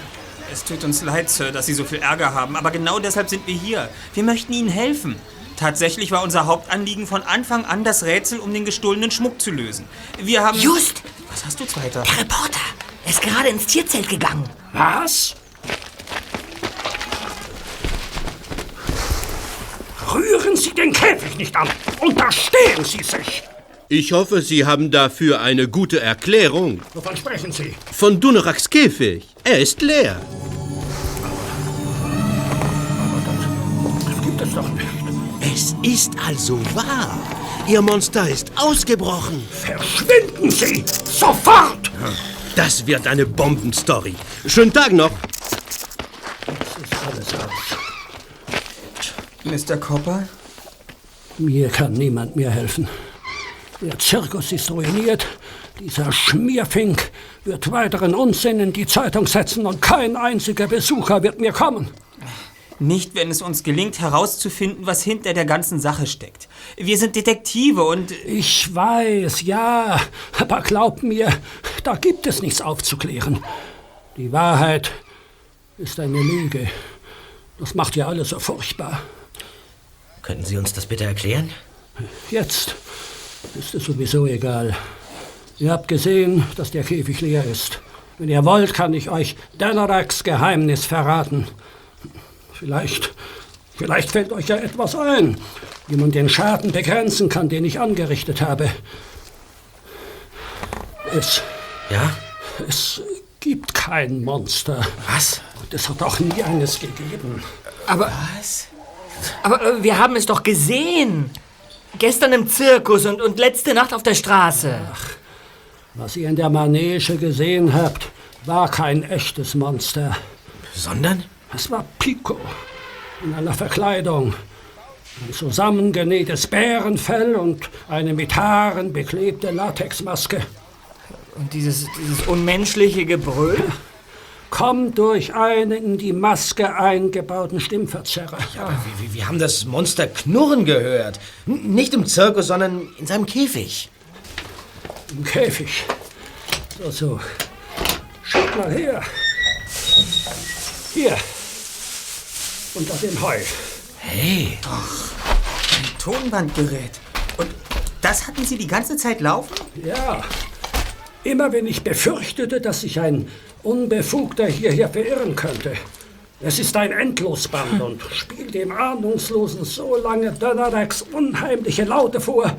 Es tut uns leid, Sir, dass Sie so viel Ärger haben, aber genau deshalb sind wir hier. Wir möchten Ihnen helfen. Tatsächlich war unser Hauptanliegen von Anfang an, das Rätsel um den gestohlenen Schmuck zu lösen. Wir haben... Just! Was hast du, Zweiter? Der Reporter ist gerade ins Tierzelt gegangen. Was? Rühren Sie den Käfig nicht an! Unterstehen Sie sich! Ich hoffe, Sie haben dafür eine gute Erklärung. Wovon sprechen Sie? Von Duneraks Käfig. Er ist leer. Das gibt es doch nicht. Es ist also wahr. Ihr Monster ist ausgebrochen. Verschwinden Sie! Sofort! Das wird eine Bombenstory. Schönen Tag noch. Alles aus. Mr. Copper? Mir kann niemand mehr helfen. Der Zirkus ist ruiniert. Dieser Schmierfink wird weiteren Unsinn in die Zeitung setzen und kein einziger Besucher wird mir kommen. Nicht, wenn es uns gelingt, herauszufinden, was hinter der ganzen Sache steckt. Wir sind Detektive und... Ich weiß, ja, aber glaub mir, da gibt es nichts aufzuklären. Die Wahrheit ist eine Lüge. Das macht ja alles so furchtbar. Könnten Sie uns das bitte erklären? Jetzt ist es sowieso egal. Ihr habt gesehen, dass der Käfig leer ist. Wenn ihr wollt, kann ich euch Danoraks Geheimnis verraten. Vielleicht, vielleicht fällt euch ja etwas ein, wie man den Schaden begrenzen kann, den ich angerichtet habe. Es. Ja? Es gibt kein Monster. Was? Und es hat auch nie eines gegeben. Aber. Was? Aber äh, wir haben es doch gesehen. Gestern im Zirkus und, und letzte Nacht auf der Straße. Was ihr in der Manege gesehen habt, war kein echtes Monster. Sondern? Es war Pico. In einer Verkleidung. Ein zusammengenähtes Bärenfell und eine mit Haaren beklebte Latexmaske. Und dieses, dieses unmenschliche Gebrüll? Kommt durch einen in die Maske eingebauten Stimmverzerrer. Ja, aber wir, wir haben das Monster knurren gehört. N nicht im Zirkus, sondern in seinem Käfig. Im Käfig. So, so. Schaut mal her. Hier. Unter dem Heu. Hey. Ein Tonbandgerät. Und das hatten Sie die ganze Zeit laufen? Ja. Immer wenn ich befürchtete, dass sich ein Unbefugter hierher verirren könnte. Es ist ein Endlosband und spielt dem Ahnungslosen so lange Donnerdags unheimliche Laute vor.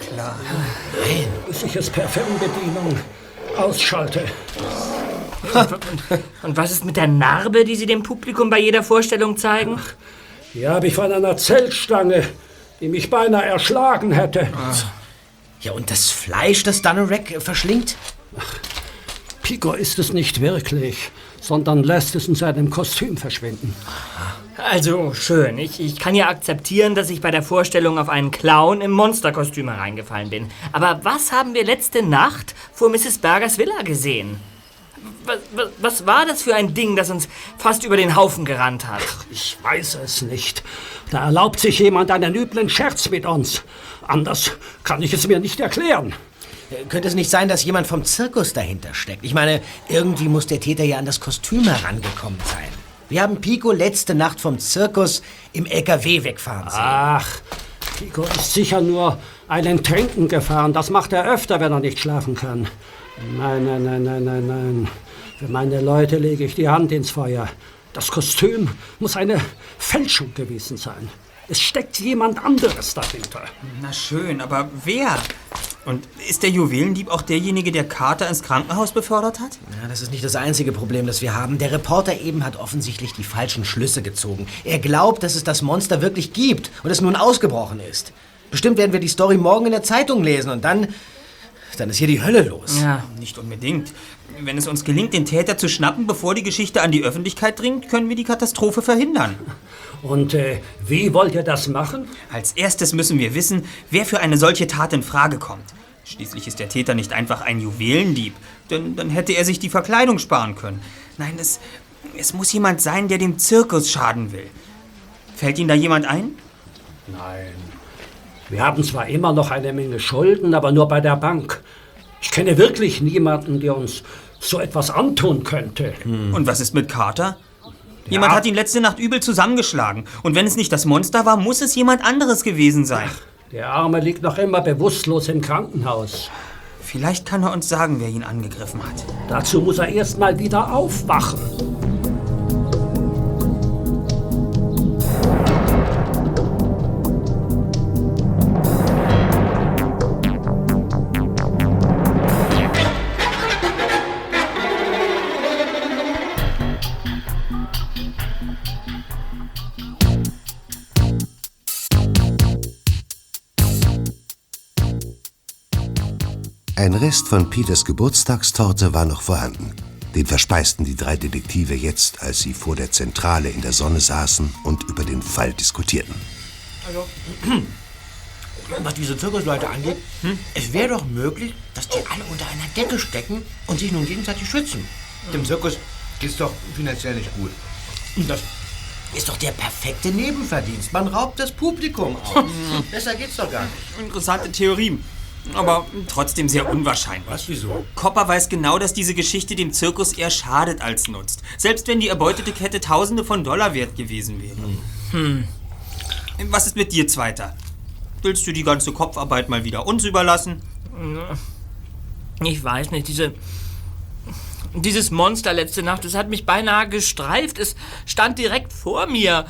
Klar. Nein. Bis ich es per Fernbedienung ausschalte. Und was ist mit der Narbe, die Sie dem Publikum bei jeder Vorstellung zeigen? Die habe ich von einer Zeltstange, die mich beinahe erschlagen hätte. Ja, und das Fleisch, das Dunorak verschlingt? Pico ist es nicht wirklich, sondern lässt es in seinem Kostüm verschwinden. Also, schön. Ich, ich kann ja akzeptieren, dass ich bei der Vorstellung auf einen Clown im Monsterkostüm hereingefallen bin. Aber was haben wir letzte Nacht vor Mrs. Bergers Villa gesehen? Was, was, was war das für ein Ding, das uns fast über den Haufen gerannt hat? Ich weiß es nicht. Da erlaubt sich jemand einen üblen Scherz mit uns. Anders kann ich es mir nicht erklären. Könnte es nicht sein, dass jemand vom Zirkus dahinter steckt? Ich meine, irgendwie muss der Täter ja an das Kostüm herangekommen sein. Wir haben Pico letzte Nacht vom Zirkus im LKW wegfahren sehen. Ach, Pico ist sicher nur einen Trinken gefahren. Das macht er öfter, wenn er nicht schlafen kann. Nein, nein, nein, nein, nein, nein. Für meine Leute lege ich die Hand ins Feuer. Das Kostüm muss eine Fälschung gewesen sein. Es steckt jemand anderes dahinter. Na schön, aber wer? Und ist der Juwelendieb auch derjenige, der Carter ins Krankenhaus befördert hat? Ja, das ist nicht das einzige Problem, das wir haben. Der Reporter eben hat offensichtlich die falschen Schlüsse gezogen. Er glaubt, dass es das Monster wirklich gibt und es nun ausgebrochen ist. Bestimmt werden wir die Story morgen in der Zeitung lesen und dann. dann ist hier die Hölle los. Ja, nicht unbedingt. Wenn es uns gelingt, den Täter zu schnappen, bevor die Geschichte an die Öffentlichkeit dringt, können wir die Katastrophe verhindern. Und äh, wie wollt ihr das machen? Als erstes müssen wir wissen, wer für eine solche Tat in Frage kommt. Schließlich ist der Täter nicht einfach ein Juwelendieb, denn dann hätte er sich die Verkleidung sparen können. Nein, es, es muss jemand sein, der dem Zirkus schaden will. Fällt Ihnen da jemand ein? Nein. Wir haben zwar immer noch eine Menge Schulden, aber nur bei der Bank. Ich kenne wirklich niemanden, der uns so etwas antun könnte. Und was ist mit Carter? Jemand hat ihn letzte Nacht übel zusammengeschlagen. Und wenn es nicht das Monster war, muss es jemand anderes gewesen sein. Der Arme liegt noch immer bewusstlos im Krankenhaus. Vielleicht kann er uns sagen, wer ihn angegriffen hat. Dazu muss er erst mal wieder aufwachen. Ein Rest von Peters Geburtstagstorte war noch vorhanden. Den verspeisten die drei Detektive jetzt, als sie vor der Zentrale in der Sonne saßen und über den Fall diskutierten. Also, was diese Zirkusleute angeht, es wäre doch möglich, dass die alle unter einer Decke stecken und sich nun gegenseitig schützen. Dem Zirkus geht's doch finanziell nicht gut. Und das ist doch der perfekte Nebenverdienst. Man raubt das Publikum aus. Besser geht's doch gar nicht. Interessante Theorie. Aber trotzdem sehr unwahrscheinlich. Was, wieso? Copper weiß genau, dass diese Geschichte dem Zirkus eher schadet als nutzt. Selbst wenn die erbeutete Kette Tausende von Dollar wert gewesen wäre. Hm. Was ist mit dir, Zweiter? Willst du die ganze Kopfarbeit mal wieder uns überlassen? Ich weiß nicht, diese. Dieses Monster letzte Nacht, das hat mich beinahe gestreift. Es stand direkt vor mir.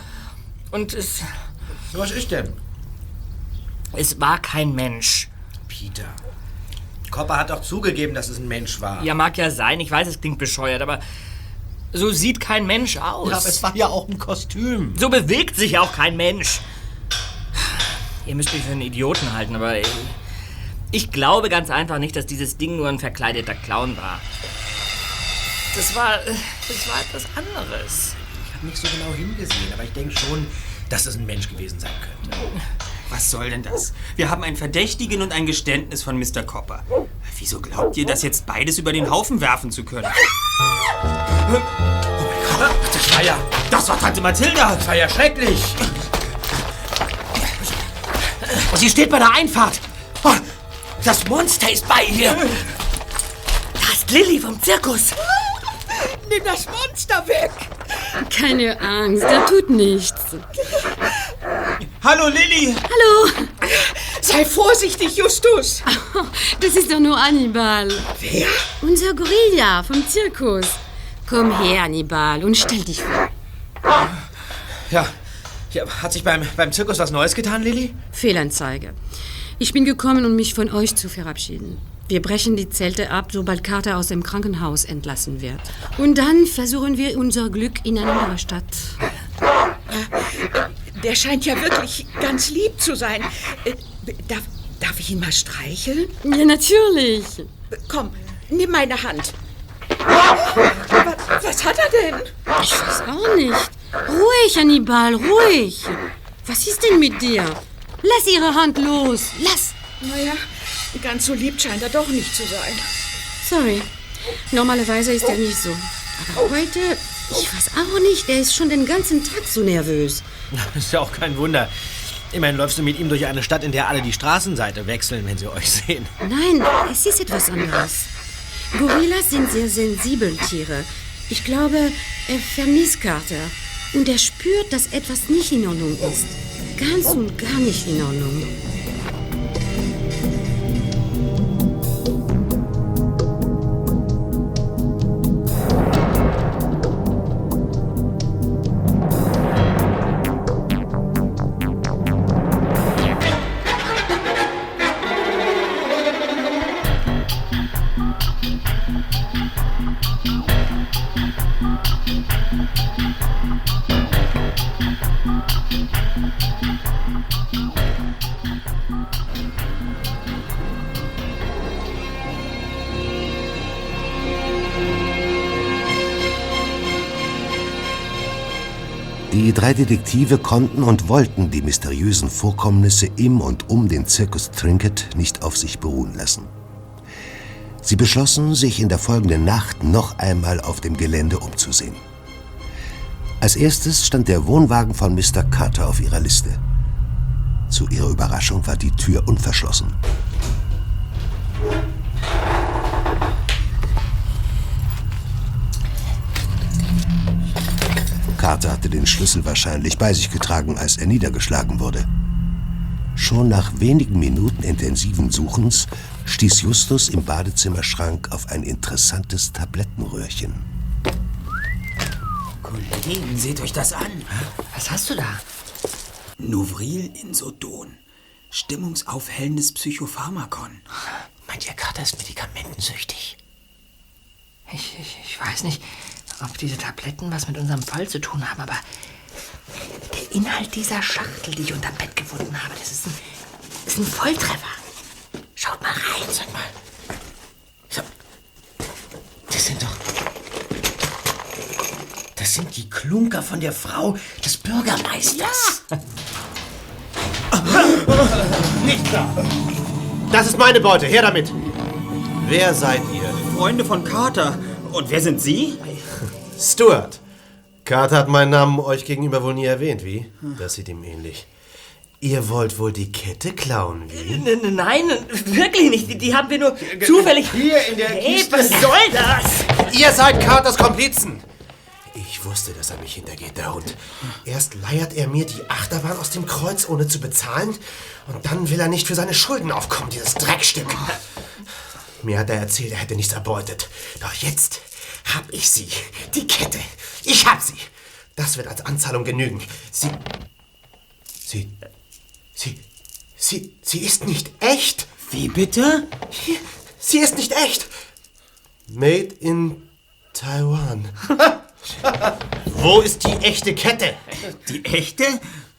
Und es. Was ist denn? Es war kein Mensch. Peter. Copper hat doch zugegeben, dass es ein Mensch war. Ja, mag ja sein. Ich weiß, es klingt bescheuert, aber so sieht kein Mensch aus. Ja, aber es war ja auch ein Kostüm. So bewegt sich auch kein Mensch. Ihr müsst mich für einen Idioten halten, aber ich, ich glaube ganz einfach nicht, dass dieses Ding nur ein verkleideter Clown war. Das war, das war etwas anderes. Ich habe nicht so genau hingesehen, aber ich denke schon, dass es ein Mensch gewesen sein könnte. Was soll denn das? Wir haben einen Verdächtigen und ein Geständnis von Mr. Copper. Wieso glaubt ihr, das jetzt beides über den Haufen werfen zu können? Das war ja. Das war Tante Mathilda! Das war ja schrecklich! Und sie steht bei der Einfahrt! Oh, Das Monster ist bei ihr! Da ist Lilly vom Zirkus! Nimm das Monster weg! Keine Angst, er tut nichts. Hallo, Lilly! Hallo! Sei vorsichtig, Justus! Das ist doch nur Hannibal. Wer? Unser Gorilla vom Zirkus. Komm her, Hannibal, und stell dich vor. Ja. ja hat sich beim, beim Zirkus was Neues getan, Lilly? Fehlanzeige. Ich bin gekommen, um mich von euch zu verabschieden. Wir brechen die Zelte ab, sobald Carter aus dem Krankenhaus entlassen wird. Und dann versuchen wir unser Glück in einer anderen Stadt. Der scheint ja wirklich ganz lieb zu sein. Äh, Darf, darf ich ihn mal streicheln? Ja, natürlich. Komm, nimm meine Hand. Was, was hat er denn? Ich weiß auch nicht. Ruhig, Hannibal, ruhig. Was ist denn mit dir? Lass ihre Hand los. Lass. Naja, ganz so lieb scheint er doch nicht zu sein. Sorry. Normalerweise ist er nicht so. Aber heute, ich weiß auch nicht, er ist schon den ganzen Tag so nervös. Ist ja auch kein Wunder. Immerhin läufst du mit ihm durch eine Stadt, in der alle die Straßenseite wechseln, wenn sie euch sehen. Nein, es ist etwas anderes. Gorillas sind sehr sensibel Tiere. Ich glaube, er vermisst Carter. Und er spürt, dass etwas nicht in Ordnung ist. Ganz und gar nicht in Ordnung. Drei Detektive konnten und wollten die mysteriösen Vorkommnisse im und um den Zirkus Trinket nicht auf sich beruhen lassen. Sie beschlossen, sich in der folgenden Nacht noch einmal auf dem Gelände umzusehen. Als erstes stand der Wohnwagen von Mr. Carter auf ihrer Liste. Zu ihrer Überraschung war die Tür unverschlossen. Carter hatte den Schlüssel wahrscheinlich bei sich getragen, als er niedergeschlagen wurde. Schon nach wenigen Minuten intensiven Suchens stieß Justus im Badezimmerschrank auf ein interessantes Tablettenröhrchen. Kollegen, seht euch das an. Was hast du da? Novril Insodon. Stimmungsaufhellendes Psychopharmakon. Meint ihr, Carter ist medikamentensüchtig? Ich, ich, ich weiß nicht, ob diese Tabletten was mit unserem Fall zu tun haben, aber der Inhalt dieser Schachtel, die ich unterm Bett gefunden habe, das ist ein, ist ein Volltreffer. Schaut mal rein. Sag mal. So. Das sind doch. Das sind die Klunker von der Frau des Bürgermeisters. Nicht klar. Das ist meine Beute. Her damit. Wer seid ihr? Freunde von Carter. Und wer sind Sie? Stuart. Carter hat meinen Namen euch gegenüber wohl nie erwähnt, wie? Das sieht ihm ähnlich. Ihr wollt wohl die Kette klauen, wie? N n- Nein, wirklich nicht. Die, die haben wir nur zufällig. Hier in der hey, Kiste. was soll das? Ihr seid Carters Komplizen! Ich wusste, dass er mich hintergeht, der Hund. Erst leiert er mir die Achterbahn aus dem Kreuz, ohne zu bezahlen. Und dann will er nicht für seine Schulden aufkommen, dieses Dreckstück. Mir hat er erzählt, er hätte nichts erbeutet. Doch jetzt hab ich sie. Die Kette. Ich hab sie. Das wird als Anzahlung genügen. Sie. Sie. Sie. Sie. Sie ist nicht echt. Wie bitte? Sie ist nicht echt. Made in Taiwan. Wo ist die echte Kette? Die echte?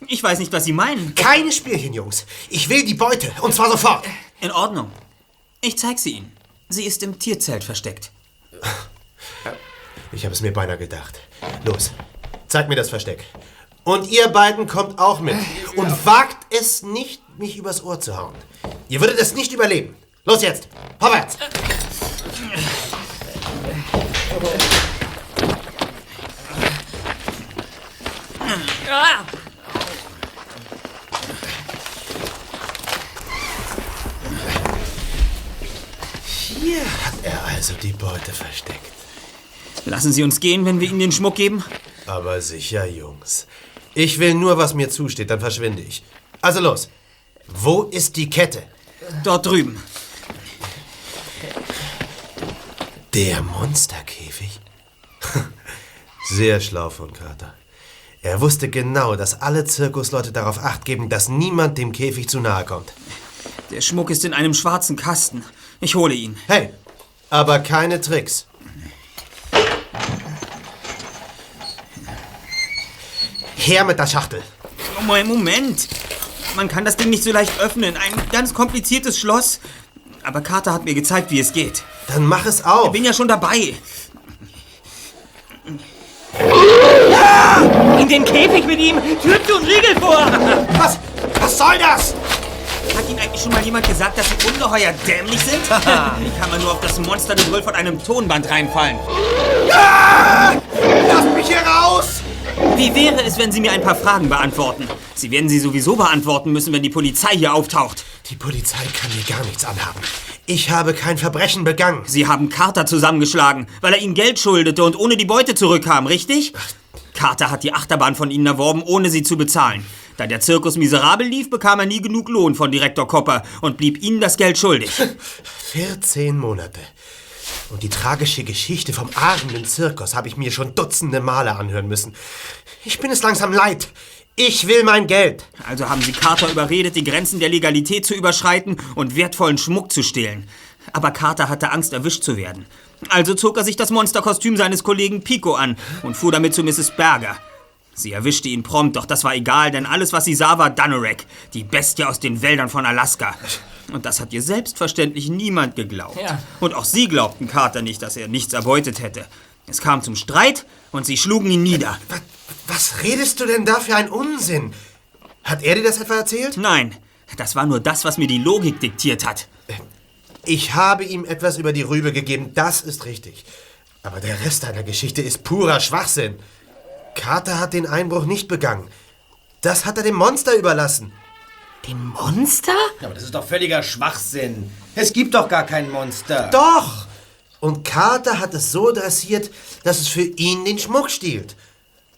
Ich weiß nicht, was Sie meinen. Keine Spielchen, Jungs. Ich will die Beute. Und zwar sofort. In Ordnung. Ich zeig sie Ihnen. Sie ist im Tierzelt versteckt. Ich habe es mir beinahe gedacht. Los, zeig mir das Versteck. Und ihr beiden kommt auch mit. Und wagt es nicht, mich übers Ohr zu hauen. Ihr würdet es nicht überleben. Los jetzt, vorwärts! Hier hat er also die Beute versteckt. Lassen Sie uns gehen, wenn wir Ihnen den Schmuck geben? Aber sicher, Jungs. Ich will nur, was mir zusteht, dann verschwinde ich. Also los. Wo ist die Kette? Dort drüben. Der Monsterkäfig? Sehr schlau von Carter. Er wusste genau, dass alle Zirkusleute darauf acht geben, dass niemand dem Käfig zu nahe kommt. Der Schmuck ist in einem schwarzen Kasten. Ich hole ihn. Hey, aber keine Tricks. Her mit der Schachtel. Oh, Moment. Man kann das Ding nicht so leicht öffnen. Ein ganz kompliziertes Schloss. Aber Carter hat mir gezeigt, wie es geht. Dann mach es auf. Ich bin ja schon dabei. In den Käfig mit ihm! Tür zu und Riegel vor! Was? Was soll das? Hat Ihnen eigentlich schon mal jemand gesagt, dass Sie ungeheuer dämlich sind? Wie kann man nur auf das Monstergebrüll von einem Tonband reinfallen? Lasst mich hier raus! Wie wäre es, wenn Sie mir ein paar Fragen beantworten? Sie werden sie sowieso beantworten müssen, wenn die Polizei hier auftaucht. Die Polizei kann mir gar nichts anhaben. Ich habe kein Verbrechen begangen. Sie haben Carter zusammengeschlagen, weil er Ihnen Geld schuldete und ohne die Beute zurückkam, richtig? Carter hat die Achterbahn von Ihnen erworben, ohne sie zu bezahlen. Da der Zirkus miserabel lief, bekam er nie genug Lohn von Direktor Kopper und blieb Ihnen das Geld schuldig. 14 Monate. Und die tragische Geschichte vom aardenden Zirkus habe ich mir schon dutzende Male anhören müssen. Ich bin es langsam leid. Ich will mein Geld. Also haben Sie Carter überredet, die Grenzen der Legalität zu überschreiten und wertvollen Schmuck zu stehlen. Aber Carter hatte Angst, erwischt zu werden. Also zog er sich das Monsterkostüm seines Kollegen Pico an und fuhr damit zu Mrs. Berger. Sie erwischte ihn prompt, doch das war egal, denn alles, was sie sah, war Dunorek, die Bestie aus den Wäldern von Alaska. Und das hat ihr selbstverständlich niemand geglaubt. Ja. Und auch sie glaubten Carter nicht, dass er nichts erbeutet hätte. Es kam zum Streit und sie schlugen ihn nieder. Was redest du denn da für einen Unsinn? Hat er dir das etwa erzählt? Nein, das war nur das, was mir die Logik diktiert hat. Ich habe ihm etwas über die Rübe gegeben, das ist richtig. Aber der Rest deiner Geschichte ist purer Schwachsinn. Carter hat den Einbruch nicht begangen. Das hat er dem Monster überlassen. Dem Monster? Aber das ist doch völliger Schwachsinn. Es gibt doch gar kein Monster. Doch! Und Carter hat es so dressiert, dass es für ihn den Schmuck stiehlt.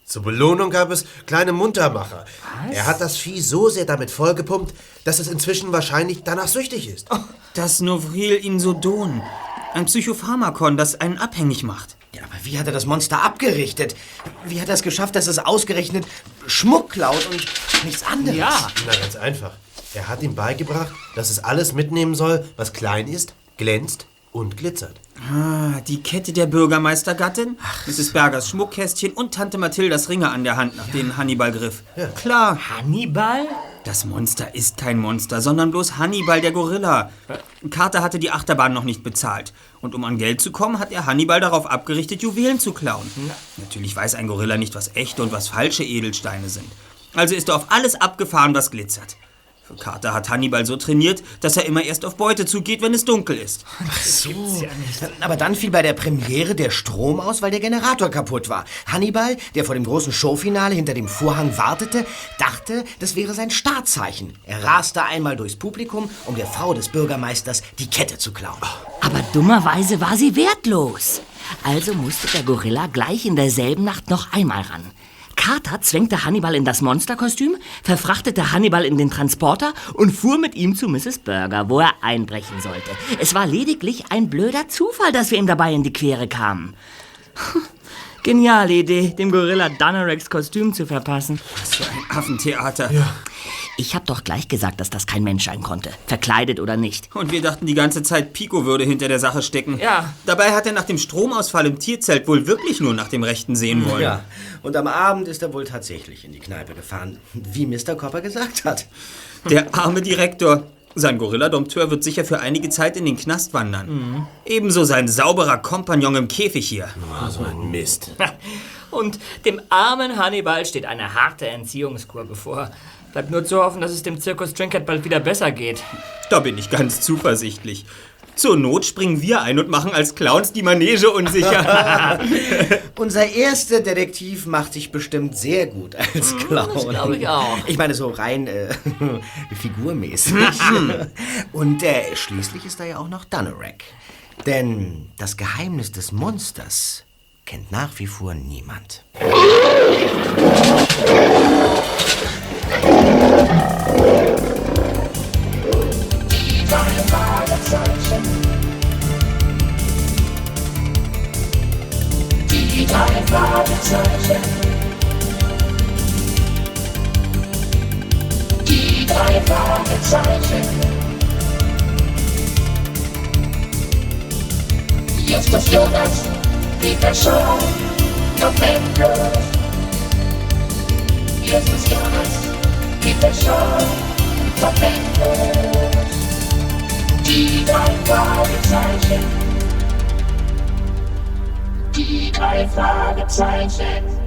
Zur Belohnung gab es kleine Muntermacher. Was? Er hat das Vieh so sehr damit vollgepumpt, dass es inzwischen wahrscheinlich danach süchtig ist. Das Novril-Insodon. Ein Psychopharmakon, das einen abhängig macht. Ja, aber wie hat er das Monster abgerichtet? Wie hat er es geschafft, dass es ausgerechnet Schmuck klaut und nichts anderes? Na, ganz einfach. Er hat ihm beigebracht, dass es alles mitnehmen soll, was klein ist, glänzt und glitzert. Ah, die Kette der Bürgermeistergattin, Mrs. Bergers Schmuckkästchen und Tante Mathildas Ringe an der Hand, nach denen Hannibal griff. Klar. Hannibal? Das Monster ist kein Monster, sondern bloß Hannibal der Gorilla. Carter hatte die Achterbahn noch nicht bezahlt. Und um an Geld zu kommen, hat er Hannibal darauf abgerichtet, Juwelen zu klauen. Natürlich weiß ein Gorilla nicht, was echte und was falsche Edelsteine sind. Also ist er auf alles abgefahren, was glitzert. Carter hat Hannibal so trainiert, dass er immer erst auf Beute zugeht, wenn es dunkel ist. Ach so. Aber dann fiel bei der Premiere der Strom aus, weil der Generator kaputt war. Hannibal, der vor dem großen Showfinale hinter dem Vorhang wartete, dachte, das wäre sein Startzeichen. Er raste einmal durchs Publikum, um der Frau des Bürgermeisters die Kette zu klauen. Aber dummerweise war sie wertlos. Also musste der Gorilla gleich in derselben Nacht noch einmal ran. Carter zwängte Hannibal in das Monsterkostüm, verfrachtete Hannibal in den Transporter und fuhr mit ihm zu Mrs. Burger, wo er einbrechen sollte. Es war lediglich ein blöder Zufall, dass wir ihm dabei in die Quere kamen. Geniale Idee, dem Gorilla Dunnerex Kostüm zu verpassen. Was für ein Affentheater. Ich hab doch gleich gesagt, dass das kein Mensch sein konnte. Verkleidet oder nicht. Und wir dachten die ganze Zeit, Pico würde hinter der Sache stecken. Ja. Dabei hat er nach dem Stromausfall im Tierzelt wohl wirklich nur nach dem Rechten sehen wollen. Ja, und am Abend ist er wohl tatsächlich in die Kneipe gefahren, wie Mr. Copper gesagt hat. Der arme Direktor. Sein Gorilla-Dompteur wird sicher für einige Zeit in den Knast wandern. Ebenso sein sauberer Kompagnon im Käfig hier. so ein Mist. Und dem armen Hannibal steht eine harte Entziehungskur bevor. Bleibt nur zu hoffen, dass es dem Zirkus Trinket bald wieder besser geht. Da bin ich ganz zuversichtlich. Zur Not springen wir ein und machen als Clowns die Manege unsicher. Unser erster Detektiv macht sich bestimmt sehr gut als Clown. das glaub ich auch. Ich meine, so rein äh, figurmäßig. Und äh, schließlich ist da ja auch noch Dunnerek. Denn das Geheimnis des Monsters kennt nach wie vor niemand. Deine Fragezeichen. Die drei Fragezeichen. Diversão, momentos de Dreifach-Zeichen. Die Dreifach-Zeichen.